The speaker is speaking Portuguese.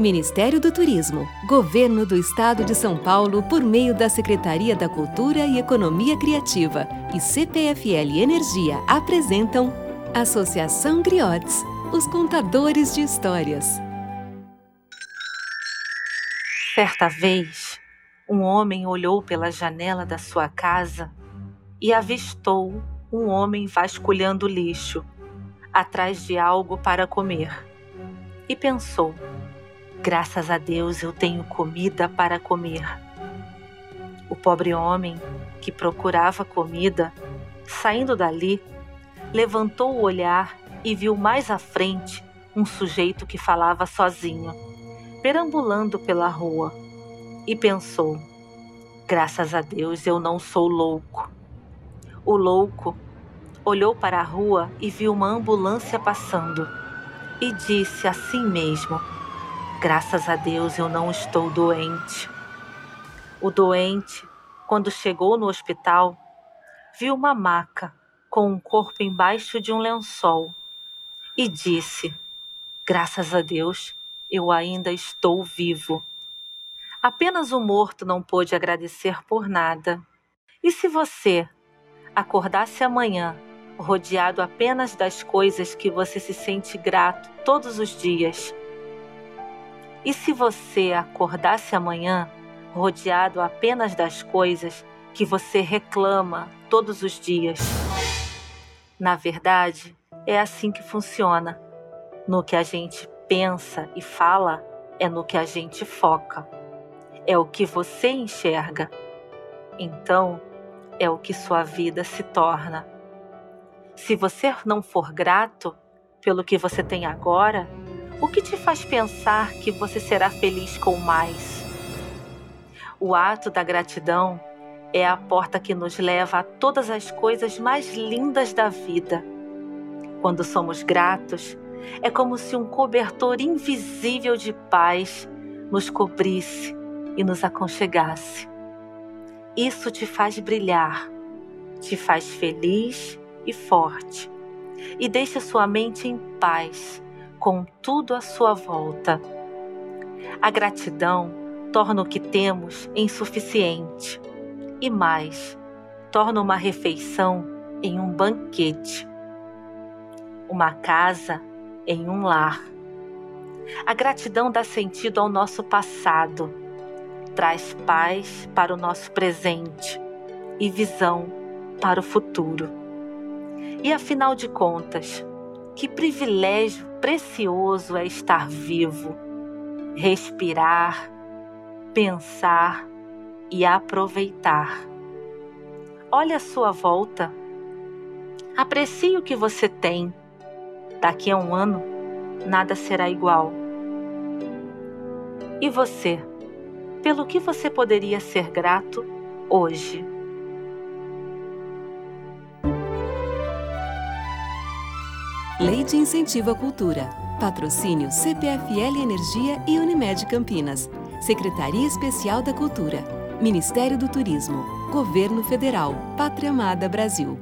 Ministério do Turismo, Governo do Estado de São Paulo, por meio da Secretaria da Cultura e Economia Criativa e CPFL Energia apresentam Associação Griotes, os contadores de histórias. Certa vez, um homem olhou pela janela da sua casa e avistou um homem vasculhando lixo atrás de algo para comer. E pensou: Graças a Deus eu tenho comida para comer. O pobre homem, que procurava comida, saindo dali, levantou o olhar e viu mais à frente um sujeito que falava sozinho, perambulando pela rua, e pensou: Graças a Deus eu não sou louco. O louco olhou para a rua e viu uma ambulância passando, e disse a si mesmo: Graças a Deus eu não estou doente. O doente, quando chegou no hospital, viu uma maca com um corpo embaixo de um lençol e disse: Graças a Deus eu ainda estou vivo. Apenas o morto não pôde agradecer por nada. E se você acordasse amanhã rodeado apenas das coisas que você se sente grato todos os dias? E se você acordasse amanhã rodeado apenas das coisas que você reclama todos os dias? Na verdade, é assim que funciona. No que a gente pensa e fala, é no que a gente foca. É o que você enxerga. Então, é o que sua vida se torna. Se você não for grato pelo que você tem agora, o que te faz pensar que você será feliz com mais? O ato da gratidão é a porta que nos leva a todas as coisas mais lindas da vida. Quando somos gratos, é como se um cobertor invisível de paz nos cobrisse e nos aconchegasse. Isso te faz brilhar, te faz feliz e forte, e deixa sua mente em paz com tudo à sua volta. A gratidão torna o que temos insuficiente e mais, torna uma refeição em um banquete, uma casa em um lar. A gratidão dá sentido ao nosso passado, traz paz para o nosso presente e visão para o futuro. E afinal de contas, que privilégio precioso é estar vivo, respirar, pensar e aproveitar. Olhe a sua volta. Aprecie o que você tem. Daqui a um ano, nada será igual. E você? Pelo que você poderia ser grato hoje? Lei de Incentivo à Cultura. Patrocínio CPFL Energia e Unimed Campinas. Secretaria Especial da Cultura. Ministério do Turismo. Governo Federal. Pátria Amada Brasil.